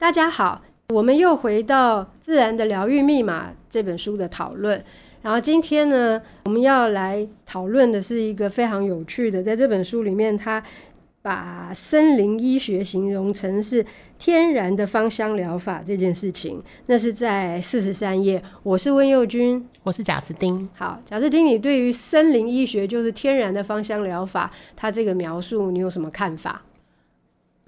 大家好，我们又回到《自然的疗愈密码》这本书的讨论。然后今天呢，我们要来讨论的是一个非常有趣的，在这本书里面，他把森林医学形容成是天然的芳香疗法这件事情。那是在四十三页。我是温佑君，我是贾斯汀。好，贾斯汀，你对于森林医学就是天然的芳香疗法，它这个描述，你有什么看法？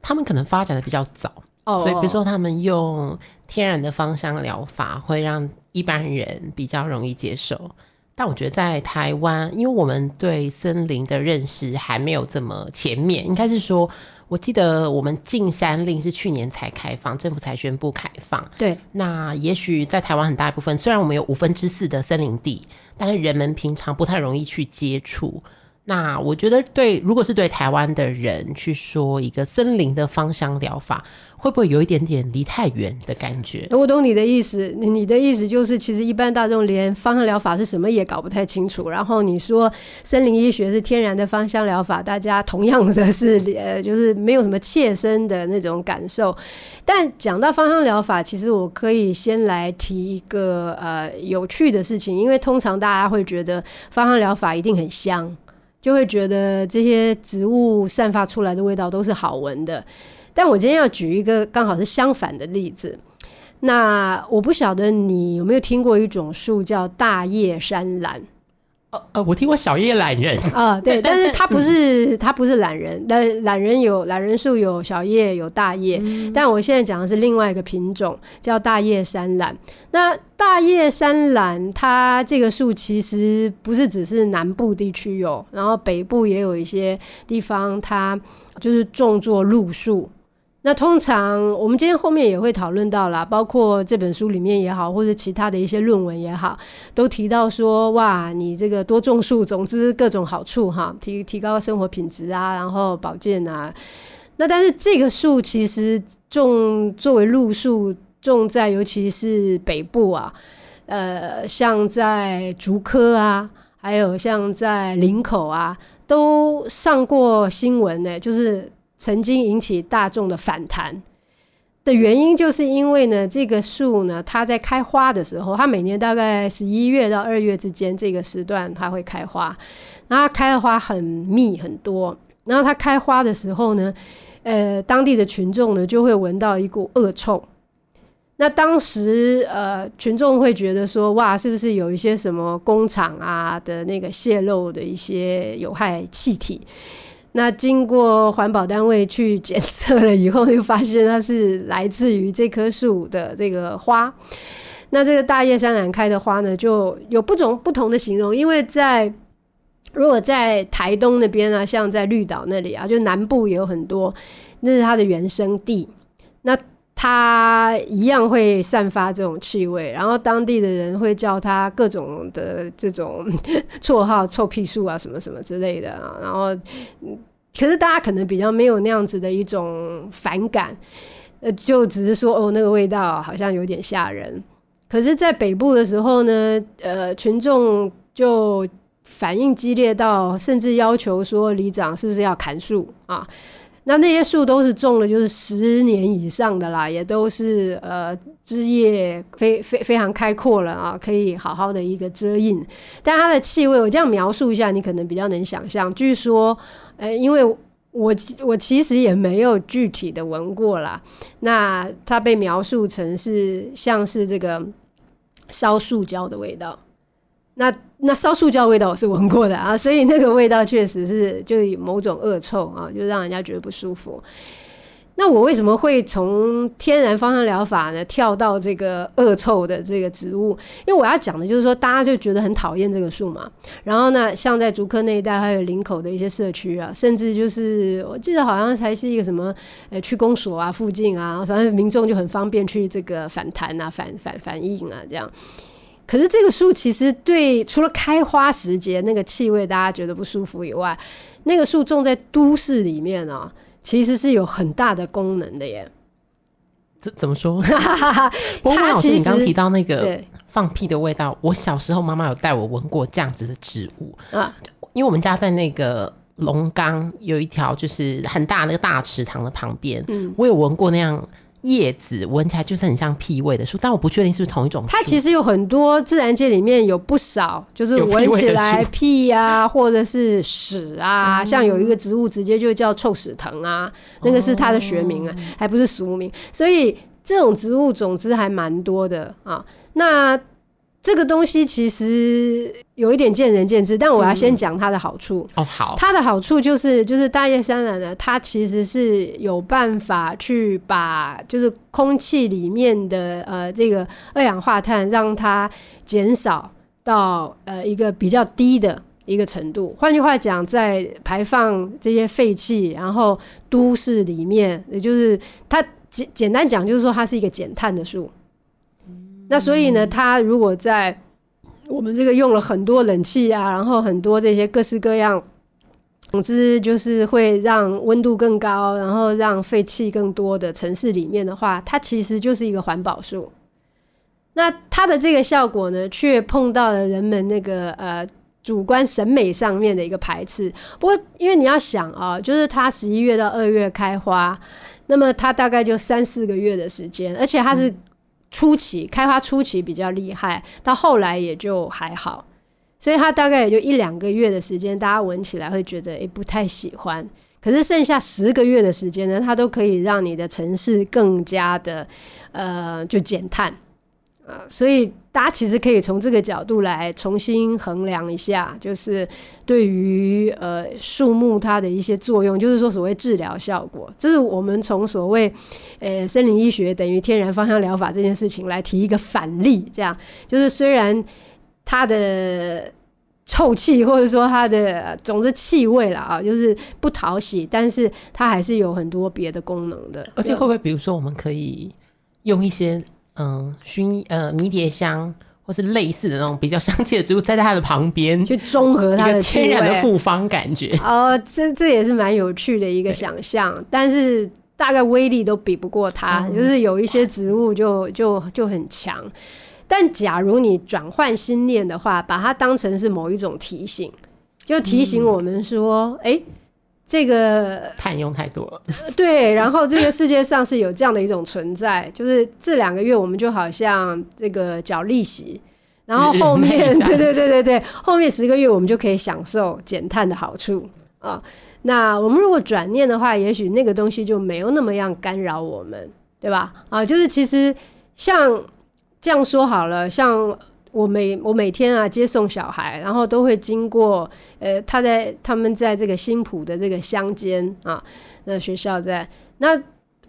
他们可能发展的比较早。Oh, 所以，比如说，他们用天然的芳香疗法，会让一般人比较容易接受。但我觉得，在台湾，因为我们对森林的认识还没有这么前面，应该是说，我记得我们进山令是去年才开放，政府才宣布开放。对，那也许在台湾很大一部分，虽然我们有五分之四的森林地，但是人们平常不太容易去接触。那我觉得，对，如果是对台湾的人去说一个森林的芳香疗法，会不会有一点点离太远的感觉？我懂你的意思，你的意思就是，其实一般大众连芳香疗法是什么也搞不太清楚。然后你说森林医学是天然的芳香疗法，大家同样的是呃，就是没有什么切身的那种感受。但讲到芳香疗法，其实我可以先来提一个呃有趣的事情，因为通常大家会觉得芳香疗法一定很香。就会觉得这些植物散发出来的味道都是好闻的，但我今天要举一个刚好是相反的例子。那我不晓得你有没有听过一种树叫大叶山兰。呃呃，我听过小叶懒人啊，对，但是它不是它不是懒人，但懒人有懒人树有小叶有大叶，嗯，但我现在讲的是另外一个品种，叫大叶山兰。那大叶山兰它这个树其实不是只是南部地区有，然后北部也有一些地方，它就是种作路树。那通常我们今天后面也会讨论到啦，包括这本书里面也好，或者其他的一些论文也好，都提到说，哇，你这个多种树，总之各种好处哈，提提高生活品质啊，然后保健啊。那但是这个树其实种作为路树，种在尤其是北部啊，呃，像在竹科啊，还有像在林口啊，都上过新闻呢，就是。曾经引起大众的反弹的原因，就是因为呢，这个树呢，它在开花的时候，它每年大概十一月到二月之间这个时段，它会开花。然后它开的花很密很多，然后它开花的时候呢，呃，当地的群众呢就会闻到一股恶臭。那当时呃，群众会觉得说，哇，是不是有一些什么工厂啊的那个泄漏的一些有害气体？那经过环保单位去检测了以后，就发现它是来自于这棵树的这个花。那这个大叶山兰开的花呢，就有不同不同的形容。因为在如果在台东那边啊，像在绿岛那里啊，就南部也有很多，那是它的原生地。那它一样会散发这种气味，然后当地的人会叫它各种的这种 绰号，臭屁树啊，什么什么之类的啊。然后，可是大家可能比较没有那样子的一种反感，呃，就只是说哦，那个味道好像有点吓人。可是，在北部的时候呢，呃，群众就反应激烈到，甚至要求说里长是不是要砍树啊？那那些树都是种了，就是十年以上的啦，也都是呃枝叶非非非常开阔了啊，可以好好的一个遮荫。但它的气味，我这样描述一下，你可能比较能想象。据说，呃，因为我我其实也没有具体的闻过啦。那它被描述成是像是这个烧塑胶的味道。那那烧塑胶味道我是闻过的啊，所以那个味道确实是就是某种恶臭啊，就让人家觉得不舒服。那我为什么会从天然芳香疗法呢跳到这个恶臭的这个植物？因为我要讲的就是说，大家就觉得很讨厌这个树嘛。然后呢，像在竹科那一带，还有林口的一些社区啊，甚至就是我记得好像才是一个什么呃区公所啊附近啊，反正民众就很方便去这个反弹啊、反反反应啊这样。可是这个树其实对除了开花时节那个气味大家觉得不舒服以外，那个树种在都市里面啊，其实是有很大的功能的耶。怎怎么说？波波老师，你刚提到那个放屁的味道，我小时候妈妈有带我闻过这样子的植物啊，因为我们家在那个龙岗有一条就是很大那个大池塘的旁边，嗯，我有闻过那样。叶子闻起来就是很像屁味的树，但我不确定是不是同一种树。它其实有很多自然界里面有不少，就是闻起来屁啊，或者是屎啊，像有一个植物直接就叫臭屎藤啊，那个是它的学名啊，还不是俗名。所以这种植物种子还蛮多的啊。那这个东西其实有一点见仁见智，但我要先讲它的好处。哦，好，它的好处就是，就是大叶山兰呢，它其实是有办法去把就是空气里面的呃这个二氧化碳让它减少到呃一个比较低的一个程度。换句话讲，在排放这些废气，然后都市里面，也就是它简简单讲，就是说它是一个减碳的树。那所以呢，它如果在我们这个用了很多冷气啊，然后很多这些各式各样，总之就是会让温度更高，然后让废气更多的城市里面的话，它其实就是一个环保树。那它的这个效果呢，却碰到了人们那个呃主观审美上面的一个排斥。不过，因为你要想啊，就是它十一月到二月开花，那么它大概就三四个月的时间，而且它是。初期开发初期比较厉害，到后来也就还好，所以它大概也就一两个月的时间，大家闻起来会觉得诶、不太喜欢。可是剩下十个月的时间呢，它都可以让你的城市更加的呃就减碳。啊，所以大家其实可以从这个角度来重新衡量一下，就是对于呃树木它的一些作用，就是说所谓治疗效果，这是我们从所谓呃森林医学等于天然芳香疗法这件事情来提一个反例，这样就是虽然它的臭气或者说它的总之气味了啊，就是不讨喜，但是它还是有很多别的功能的，而且会不会比如说我们可以用一些。嗯，薰呃迷迭香，或是类似的那种比较香气的植物，栽在它的旁边，去中和它的天然的复方感觉。哦，这这也是蛮有趣的一个想象，但是大概威力都比不过它。嗯、就是有一些植物就就就很强，但假如你转换心念的话，把它当成是某一种提醒，就提醒我们说，哎、嗯。欸这个碳用太多了，对。然后这个世界上是有这样的一种存在，就是这两个月我们就好像这个缴利息，然后后面 对对对对对，后面十个月我们就可以享受减碳的好处啊。那我们如果转念的话，也许那个东西就没有那么样干扰我们，对吧？啊，就是其实像这样说好了，像。我每我每天啊接送小孩，然后都会经过，呃，他在他们在这个新浦的这个乡间啊，那学校在那。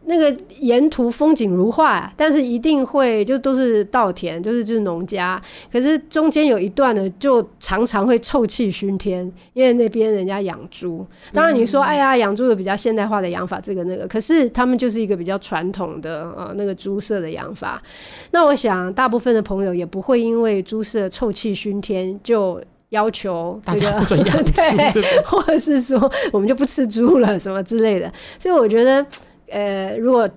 那个沿途风景如画，但是一定会就都是稻田，就是就是农家。可是中间有一段呢，就常常会臭气熏天，因为那边人家养猪。当然你说，哎呀，养猪有比较现代化的养法，这个那个，可是他们就是一个比较传统的啊，那个猪舍的养法。那我想，大部分的朋友也不会因为猪舍臭气熏天就要求这个不准养猪，对，或者是说我们就不吃猪了什么之类的。所以我觉得。呃，如果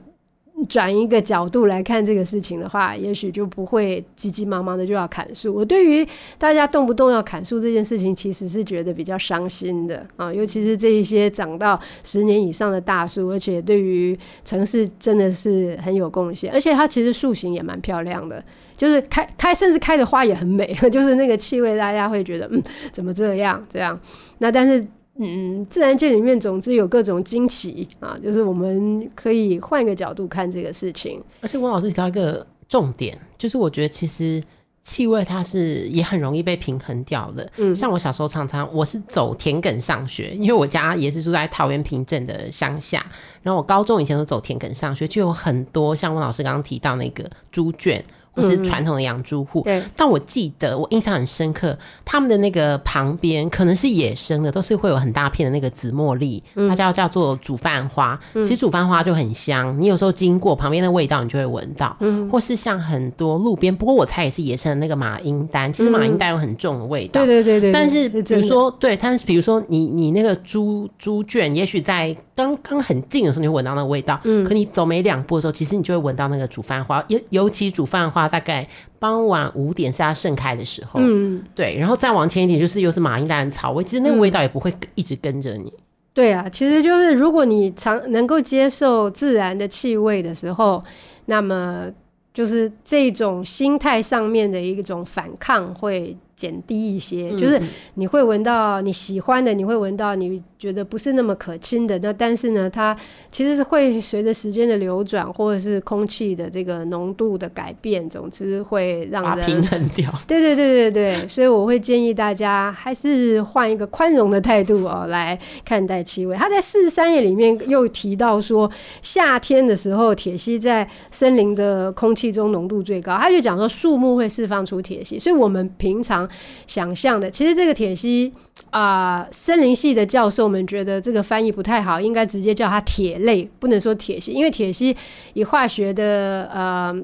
转一个角度来看这个事情的话，也许就不会急急忙忙的就要砍树。我对于大家动不动要砍树这件事情，其实是觉得比较伤心的啊，尤其是这一些长到十年以上的大树，而且对于城市真的是很有贡献，而且它其实树形也蛮漂亮的，就是开开甚至开的花也很美，就是那个气味，大家会觉得嗯，怎么这样这样？那但是。嗯，自然界里面总之有各种惊奇啊，就是我们可以换一个角度看这个事情。而且温老师提到一个重点，就是我觉得其实气味它是也很容易被平衡掉的。嗯，像我小时候常常我是走田埂上学，因为我家也是住在桃园平镇的乡下，然后我高中以前都走田埂上学，就有很多像温老师刚刚提到那个猪圈。或是传统的养猪户，对。但我记得我印象很深刻，他们的那个旁边可能是野生的，都是会有很大片的那个紫茉莉，它叫叫做煮饭花。其实煮饭花就很香，你有时候经过旁边的味道，你就会闻到。嗯。或是像很多路边，不过我猜也是野生的那个马罂丹，其实马罂丹有很重的味道。对对对对。但是比如说，对，但是比如说你你那个猪猪圈，也许在刚刚很近的时候，你会闻到那个味道。嗯。可你走没两步的时候，其实你就会闻到那个煮饭花，尤尤其煮饭花。大概傍晚五点是它盛开的时候，嗯，对，然后再往前一点就是又是马罂丹的草味，其实那个味道也不会一直跟着你，对啊，其实就是如果你常能够接受自然的气味的时候，那么就是这种心态上面的一种反抗会减低一些，嗯、就是你会闻到你喜欢的，你会闻到你觉得不是那么可亲的。那但是呢，它其实是会随着时间的流转，或者是空气的这个浓度的改变，总之会让人平衡掉。对对对对对，所以我会建议大家还是换一个宽容的态度哦来看待气味。他在四十三页里面又提到说，夏天的时候铁烯在森林的空气中浓度最高，他就讲说树木会释放出铁烯，所以我们平常。想象的，其实这个萜烯啊，森林系的教授们觉得这个翻译不太好，应该直接叫它铁类，不能说萜烯，因为萜烯以化学的呃，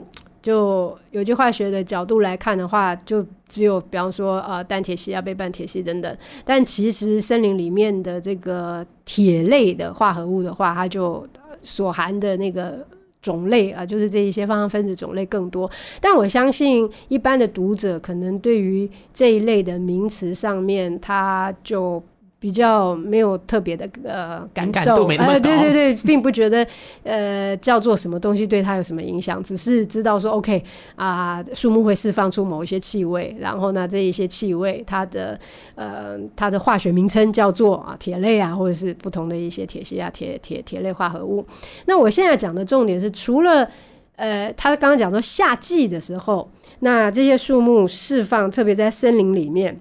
就有机化学的角度来看的话，就只有比方说呃，单萜烯啊、倍半萜烯等等，但其实森林里面的这个铁类的化合物的话，它就所含的那个。种类啊，就是这一些芳香分子种类更多，但我相信一般的读者可能对于这一类的名词上面，他就。比较没有特别的呃感受，呃对对对，并不觉得呃叫做什么东西对它有什么影响，只是知道说 OK 啊，树木会释放出某一些气味，然后呢这一些气味它的呃它的化学名称叫做啊铁类啊，或者是不同的一些铁系啊铁铁铁类化合物。那我现在讲的重点是，除了呃他刚刚讲说夏季的时候，那这些树木释放，特别在森林里面。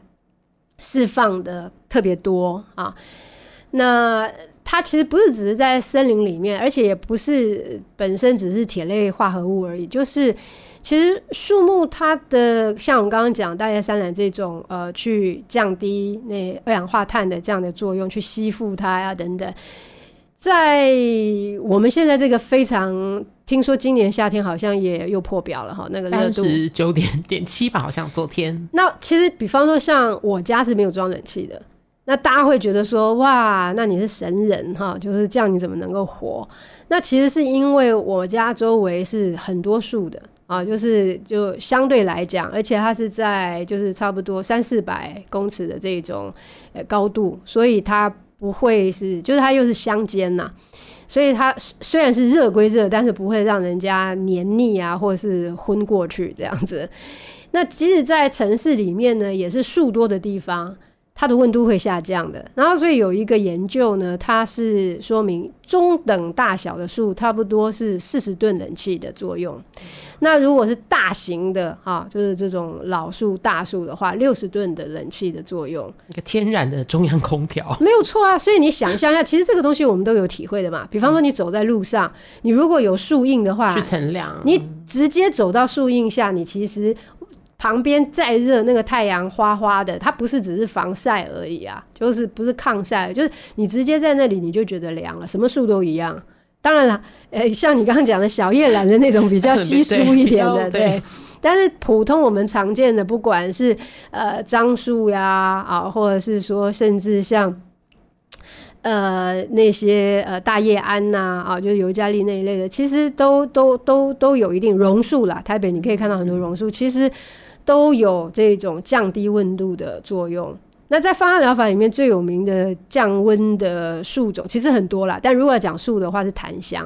释放的特别多啊，那它其实不是只是在森林里面，而且也不是本身只是铁类化合物而已，就是其实树木它的像我们刚刚讲大叶山兰这种呃，去降低那二氧化碳的这样的作用，去吸附它呀、啊、等等。在我们现在这个非常，听说今年夏天好像也又破表了哈，那个热度三十九点点七吧，好像昨天。那其实比方说像我家是没有装冷气的，那大家会觉得说哇，那你是神人哈，就是这样你怎么能够活？那其实是因为我家周围是很多树的啊，就是就相对来讲，而且它是在就是差不多三四百公尺的这种呃高度，所以它。不会是，就是它又是乡间呐，所以它虽然是热归热，但是不会让人家黏腻啊，或者是昏过去这样子。那即使在城市里面呢，也是树多的地方。它的温度会下降的，然后所以有一个研究呢，它是说明中等大小的树差不多是四十吨冷气的作用。那如果是大型的啊，就是这种老树大树的话，六十吨的冷气的作用，一个天然的中央空调，没有错啊。所以你想象一下，其实这个东西我们都有体会的嘛。比方说你走在路上，你如果有树荫的话，去乘凉，你直接走到树荫下，你其实。旁边再热，那个太阳花花的，它不是只是防晒而已啊，就是不是抗晒，就是你直接在那里你就觉得凉了，什么树都一样。当然了，呃、欸，像你刚刚讲的小叶兰的那种比较 稀疏一点的，对，对。但是普通我们常见的，不管是呃樟树呀啊，或者是说甚至像呃那些呃大叶桉呐啊，就是尤加利那一类的，其实都都都都有一定榕树啦。台北你可以看到很多榕树，其实。都有这种降低温度的作用。那在芳香疗法里面最有名的降温的树种其实很多啦，但如果要讲树的话是檀香。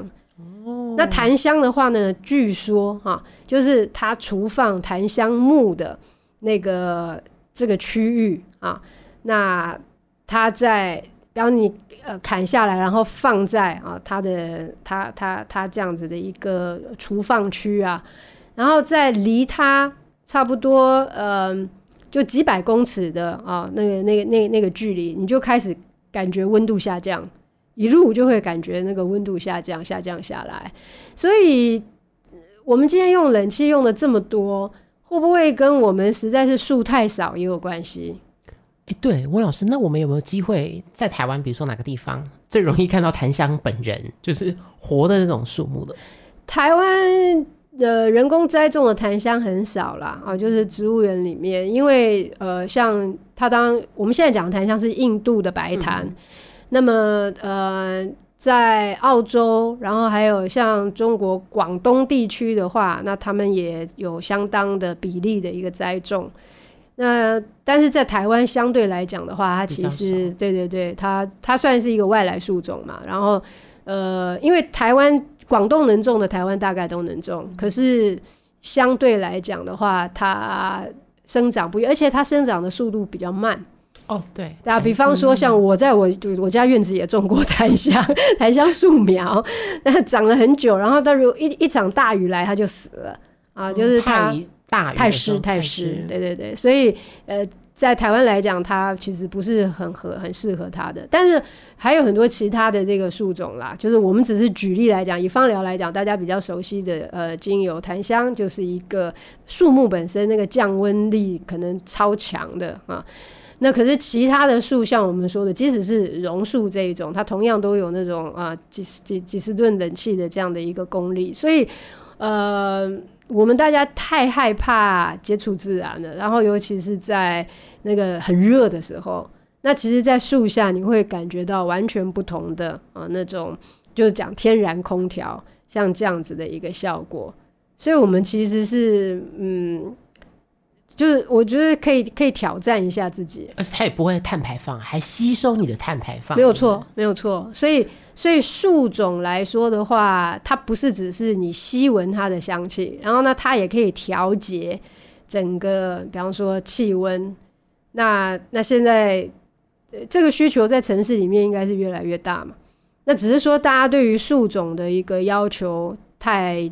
哦，那檀香的话呢，据说哈，就是它储放檀香木的那个这个区域啊，那它在，比方你呃砍下来，然后放在啊它的它它它这样子的一个储放区啊，然后在离它。差不多，嗯、呃，就几百公尺的啊，那个、那个、那、那个距离，你就开始感觉温度下降，一路就会感觉那个温度下降、下降下来。所以，我们今天用冷气用的这么多，会不会跟我们实在是树太少也有关系？哎、欸，对，温老师，那我们有没有机会在台湾，比如说哪个地方最容易看到檀香本人，就是活的那种树木的？台湾。呃，人工栽种的檀香很少啦，啊，就是植物园里面，因为呃，像它当我们现在讲的檀香是印度的白檀，嗯、那么呃，在澳洲，然后还有像中国广东地区的话，那他们也有相当的比例的一个栽种。那但是在台湾相对来讲的话，它其实对对对，它它算是一个外来树种嘛。然后呃，因为台湾广东能种的，台湾大概都能种，可是相对来讲的话，它生长不，而且它生长的速度比较慢。哦，对，啊，比方说像我在我我家院子也种过檀香，檀香树苗，那长了很久，然后到时候一一场大雨来，它就死了啊，就是它。大太湿太湿，对对对，所以呃，在台湾来讲，它其实不是很合很适合它的。但是还有很多其他的这个树种啦，就是我们只是举例来讲，以芳疗来讲，大家比较熟悉的呃，精油檀香就是一个树木本身那个降温力可能超强的啊。那可是其他的树，像我们说的，即使是榕树这一种，它同样都有那种啊几十几几十吨冷气的这样的一个功力，所以呃。我们大家太害怕接触自然了，然后尤其是在那个很热的时候，那其实，在树下你会感觉到完全不同的啊那种，就是讲天然空调像这样子的一个效果，所以我们其实是嗯。就是我觉得可以可以挑战一下自己，而且它也不会碳排放，还吸收你的碳排放，没有错，没有错。所以所以树种来说的话，它不是只是你吸闻它的香气，然后呢，它也可以调节整个，比方说气温。那那现在这个需求在城市里面应该是越来越大嘛？那只是说大家对于树种的一个要求太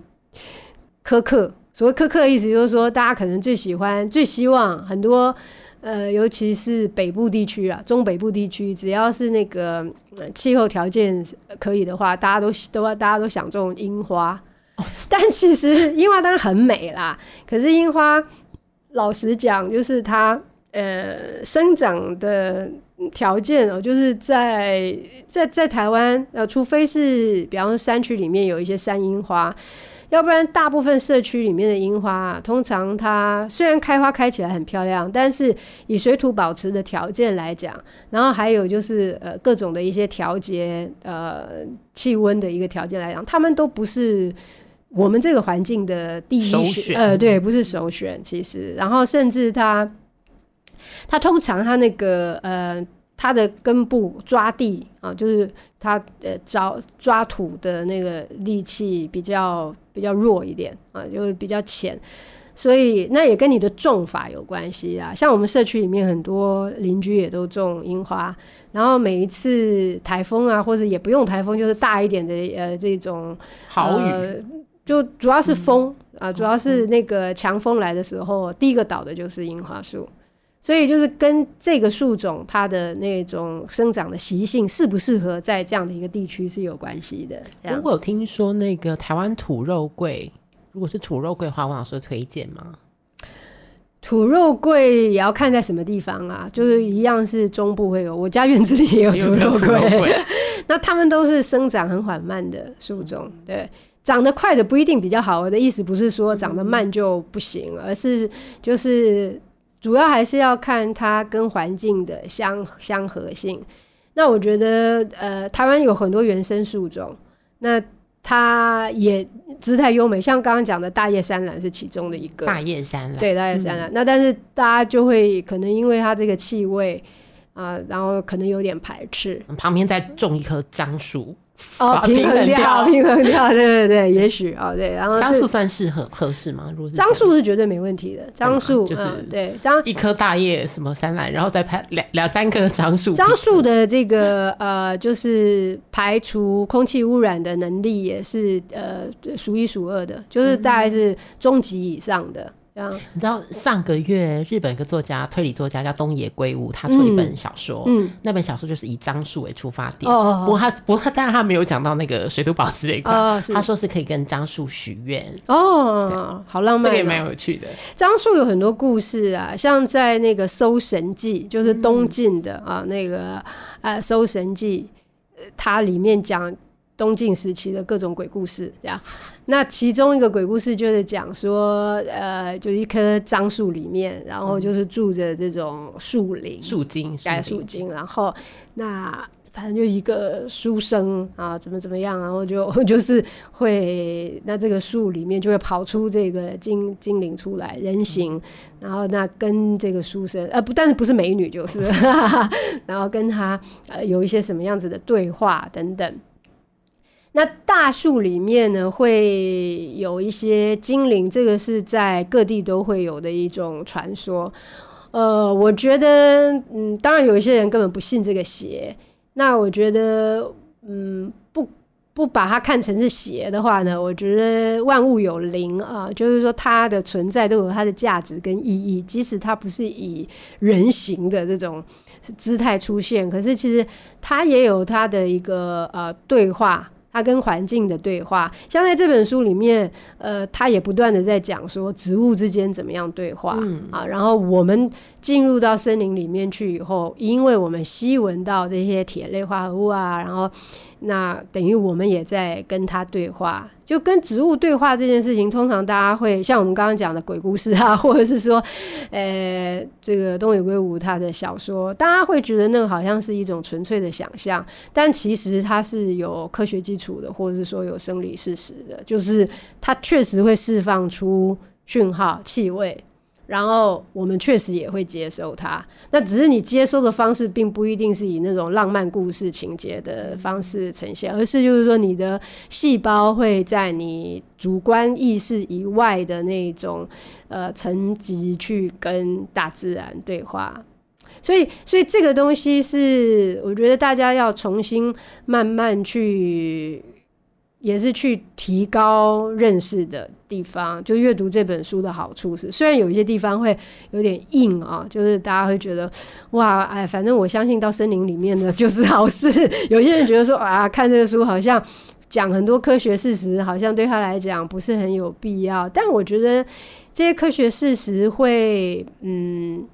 苛刻。所谓苛刻的意思就是说，大家可能最喜欢、最希望很多，呃，尤其是北部地区啊，中北部地区，只要是那个气候条件可以的话，大家都都大家都想种樱花。但其实樱花当然很美啦，可是樱花老实讲，就是它呃生长的条件哦，就是在在在台湾呃，除非是比方说山区里面有一些山樱花。要不然，大部分社区里面的樱花啊，通常它虽然开花开起来很漂亮，但是以水土保持的条件来讲，然后还有就是呃各种的一些调节呃气温的一个条件来讲，它们都不是我们这个环境的第一选，呃对，不是首选其实。然后甚至它它通常它那个呃。它的根部抓地啊，就是它呃找抓土的那个力气比较比较弱一点啊，就比较浅，所以那也跟你的种法有关系啊。像我们社区里面很多邻居也都种樱花，然后每一次台风啊，或者也不用台风，就是大一点的呃这种豪雨，呃，就主要是风，嗯，啊，主要是那个强风来的时候，第一个倒的就是樱花树。所以就是跟这个树种它的那种生长的习性适不适合在这样的一个地区是有关系的。如果有听说那个台湾土肉桂，如果是土肉桂的话，王老师推荐吗？土肉桂也要看在什么地方啊，就是一样是中部会有，我家院子里也有土肉桂。那它们都是生长很缓慢的树种，对，长得快的不一定比较好。我的意思不是说长得慢就不行，而是就是。主要还是要看它跟环境的相相合性。那我觉得，呃，台湾有很多原生树种，那它也姿态优美，像刚刚讲的大叶山兰是其中的一个。大叶山兰，对，大叶山兰。嗯。那但是大家就会可能因为它这个气味啊，呃，然后可能有点排斥。旁边再种一棵樟树。哦，平衡掉，平衡掉，对对对，也许哦，对，然后樟树算适合合适吗？如果是樟树是绝对没问题的，樟树就是对樟一棵大叶什么山兰，然后再排两两三棵樟树，樟树的这个呃，就是排除空气污染的能力也是呃数一数二的，就是大概是中级以上的。你知道上个月日本一个作家推理作家叫东野圭吾，他出一本小说，嗯，那本小说就是以樟树为出发点。哦，不过他不过但是他没有讲到那个水土保持这一块，哦，他说是可以跟樟树许愿。哦，好浪漫，这个也蛮有趣的。樟树有很多故事啊，像在那个《搜神记》，就是东晋的啊，那个呃《搜神记》，它里面讲。东晋时期的各种鬼故事，这样。那其中一个鬼故事就是讲说，呃，就一棵樟树里面，然后就是住着这种树灵、树精、带树精，然后那反正就一个书生啊，怎么怎么样，然后就 就是会，那这个树里面就会跑出这个精精灵出来人形，然后那跟这个书生呃不，但是不是美女就是，然后跟他呃有一些什么样子的对话等等。那大树里面呢，会有一些精灵，这个是在各地都会有的一种传说。呃，我觉得，嗯，当然有一些人根本不信这个邪。那我觉得，嗯，不不把它看成是邪的话呢，我觉得万物有灵啊，就是说它的存在都有它的价值跟意义，即使它不是以人形的这种姿态出现，可是其实它也有它的一个呃对话。他跟环境的对话，像在这本书里面，呃，他也不断的在讲说植物之间怎么样对话，嗯、啊，然后我们进入到森林里面去以后，因为我们吸闻到这些铁类化合物啊，然后。那等于我们也在跟他对话，就跟植物对话这件事情，通常大家会像我们刚刚讲的鬼故事啊，或者是说，呃，这个东野圭吾他的小说，大家会觉得那个好像是一种纯粹的想象，但其实它是有科学基础的，或者是说有生理事实的，就是它确实会释放出讯号、气味。然后我们确实也会接受它，那只是你接收的方式并不一定是以那种浪漫故事情节的方式呈现，而是就是说你的细胞会在你主观意识以外的那种呃层级去跟大自然对话，所以所以这个东西是我觉得大家要重新慢慢去。也是去提高认识的地方，就阅读这本书的好处是，虽然有一些地方会有点硬啊，就是大家会觉得哇，哎，反正我相信到森林里面的就是好事。有些人觉得说啊，看这个书好像讲很多科学事实，好像对他来讲不是很有必要。但我觉得这些科学事实会嗯，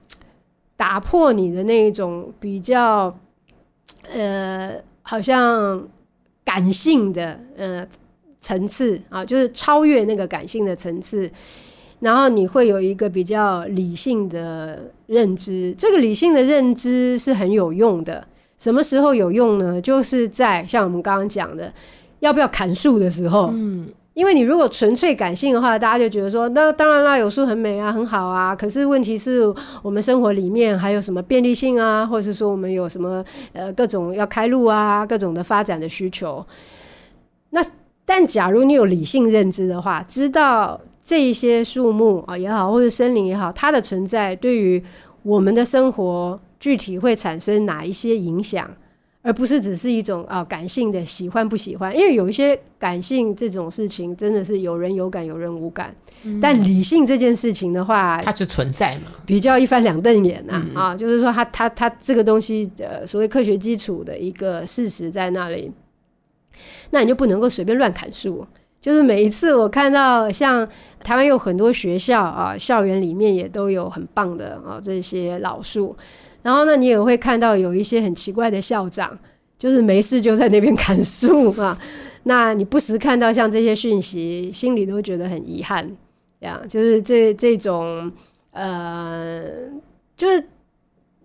打破你的那种比较呃，好像。感性的呃层次啊，就是超越那个感性的层次，然后你会有一个比较理性的认知。这个理性的认知是很有用的。什么时候有用呢？就是在像我们刚刚讲的，要不要砍树的时候。嗯。因为你如果纯粹感性的话，大家就觉得说，那当然啦，有树很美啊，很好啊。可是问题是我们生活里面还有什么便利性啊，或者是说我们有什么呃各种要开路啊，各种的发展的需求。那但假如你有理性认知的话，知道这一些树木啊也好，或者森林也好，它的存在对于我们的生活具体会产生哪一些影响。而不是只是一种啊感性的喜欢不喜欢，因为有一些感性这种事情真的是有人有感有人无感，嗯、但理性这件事情的话，它就存在嘛，比较一翻两瞪眼呐啊，嗯、啊，就是说它它它这个东西的所谓科学基础的一个事实在那里，那你就不能够随便乱砍树。就是每一次我看到像台湾有很多学校啊，校园里面也都有很棒的啊这些老树。然后呢，你也会看到有一些很奇怪的校长，就是没事就在那边砍树啊。那你不时看到像这些讯息，心里都觉得很遗憾。这样就是这这种呃，就是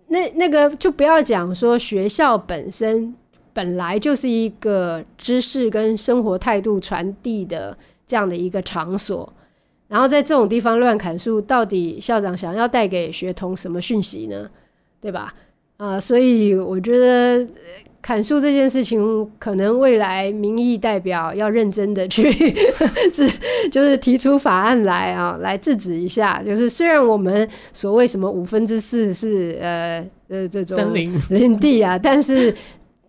那那个就不要讲说学校本身本来就是一个知识跟生活态度传递的这样的一个场所，然后在这种地方乱砍树，到底校长想要带给学童什么讯息呢？对吧？啊、呃，所以我觉得砍树这件事情，可能未来民意代表要认真的去 制，就是提出法案来啊，来制止一下。就是虽然我们所谓什么五分之四是呃呃这种林地啊，但是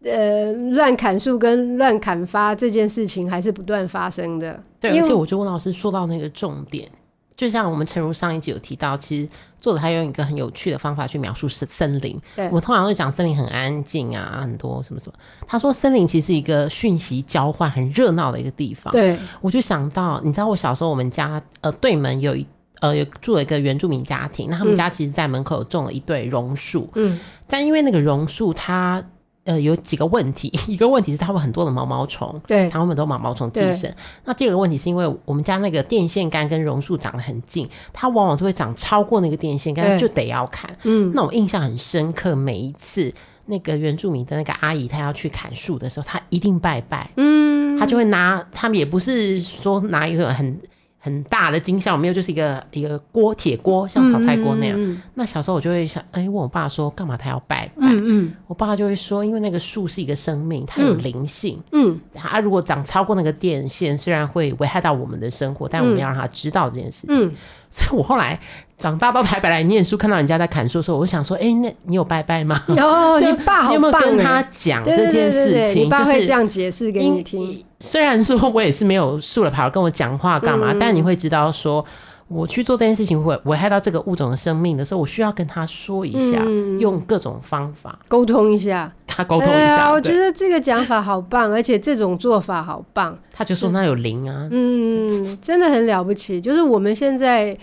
呃乱砍树跟乱砍伐这件事情还是不断发生的。对，而且我觉得温老师说到那个重点。就像我们诚如上一集有提到，其实作者他用一个很有趣的方法去描述森森林。对，我们通常会讲森林很安静啊，很多什么什么。他说森林其实是一个讯息交换很热闹的一个地方。对，我就想到，你知道我小时候我们家呃对门有一呃有住了一个原住民家庭，那他们家其实在门口有种了一对榕树。嗯，但因为那个榕树它。呃，有几个问题，一个问题是它会很多的毛毛虫，对，常有很多毛毛虫寄生。那第二个问题是因为我们家那个电线杆跟榕树长得很近，它往往都会长超过那个电线杆，就得要砍。嗯，那我印象很深刻，每一次那个原住民的那个阿姨，她要去砍树的时候，她一定拜拜。嗯，她就会拿，他们也不是说拿一个很。很大的金像没有，就是一个一个锅铁锅，像炒菜锅那样。那小时候我就会想，哎、欸，问我爸说，干嘛他要拜拜？嗯嗯、我爸就会说，因为那个树是一个生命，它有灵性。嗯，它如果长超过那个电线，虽然会危害到我们的生活，但我们要让他知道这件事情。所以我后来长大到台北来念书，看到人家在砍树的时候，我就想说：哎、欸，那你有拜拜吗？哦，你爸好棒！你有没有跟他讲这件事情？你爸会这样解释给你听。虽然说我也是没有树了，跑跟我讲话干嘛？嗯、但你会知道说。我去做这件事情会危害到这个物种的生命的时候，我需要跟他说一下，嗯、用各种方法沟通一下，他沟通一下。啊、我觉得这个讲法好棒，而且这种做法好棒。他就说那有灵啊，嗯，真的很了不起。就是我们现在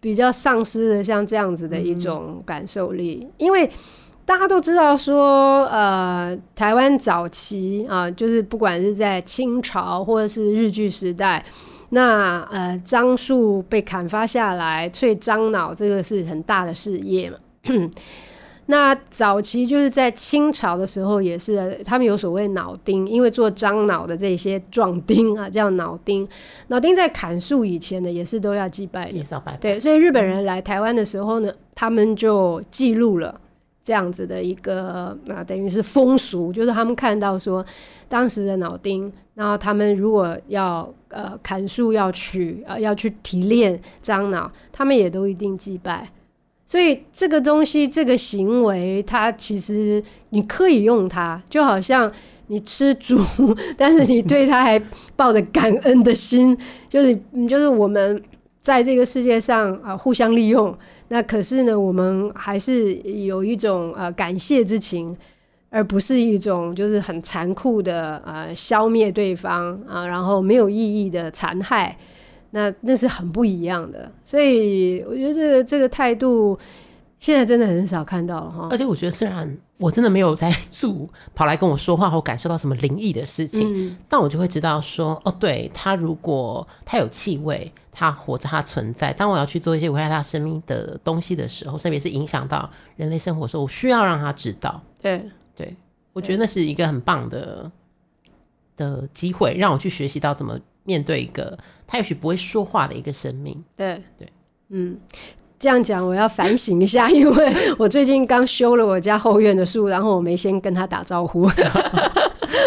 比较丧失了像这样子的一种感受力，嗯、因为大家都知道说，呃，台湾早期啊，就是不管是在清朝或者是日据时代。那呃，樟树被砍伐下来，萃樟脑，这个是很大的事业嘛。那早期就是在清朝的时候，也是他们有所谓脑钉，因为做樟脑的这些壮丁啊，叫脑钉。脑钉在砍树以前呢，也是都要祭拜，也是要拜拜。对，所以日本人来台湾的时候呢，他们就记录了。这样子的一个啊，等于是风俗，就是他们看到说当时的脑丁，然后他们如果要呃砍树要取啊、呃、要去提炼樟脑，他们也都一定祭拜。所以这个东西这个行为，它其实你可以用它，就好像你吃猪，但是你对它还抱着感恩的心，就是就是我们。在这个世界上啊，互相利用。那可是呢，我们还是有一种呃感谢之情，而不是一种就是很残酷的呃消灭对方啊，然后没有意义的残害。那那是很不一样的。所以我觉得这个这个态度现在真的很少看到了哈。而且我觉得，虽然我真的没有在 树跑来跟我说话或感受到什么灵异的事情，嗯、但我就会知道说，哦，对，他如果他有气味。他活着，他存在。当我要去做一些危害他生命的东西的时候，特别是影响到人类生活的时候，我需要让他知道。对对，我觉得那是一个很棒的的机会，让我去学习到怎么面对一个他也许不会说话的一个生命。对。对，嗯，这样讲我要反省一下，因为我最近刚修了我家后院的树，然后我没先跟他打招呼。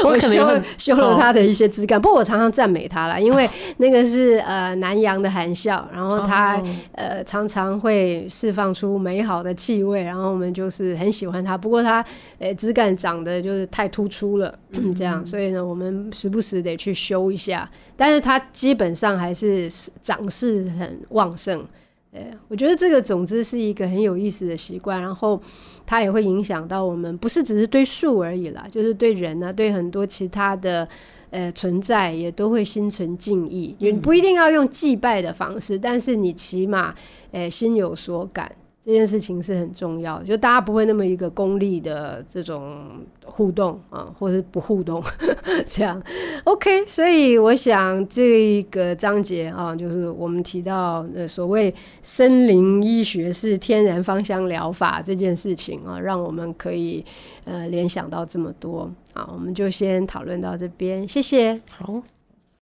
我修修了他的一些枝干，不过我常常赞美他啦，因为 那个是呃南洋的含笑，然后他呃常常会释放出美好的气味，然后我们就是很喜欢他。不过他呃枝干长得就是太突出了，这样，所以呢我们时不时得去修一下，但是他基本上还是长势很旺盛。对，我觉得这个总之是一个很有意思的习惯，然后它也会影响到我们，不是只是对树而已啦，就是对人啊，对很多其他的呃存在也都会心存敬意。你不一定要用祭拜的方式，但是你起码呃心有所感。这件事情是很重要的，就大家不会那么一个功利的这种互动啊，或是不互动 这样。OK，所以我想这个章节啊，就是我们提到的所谓森林医学是天然芳香疗法这件事情啊，让我们可以呃联想到这么多啊，我们就先讨论到这边，谢谢。好。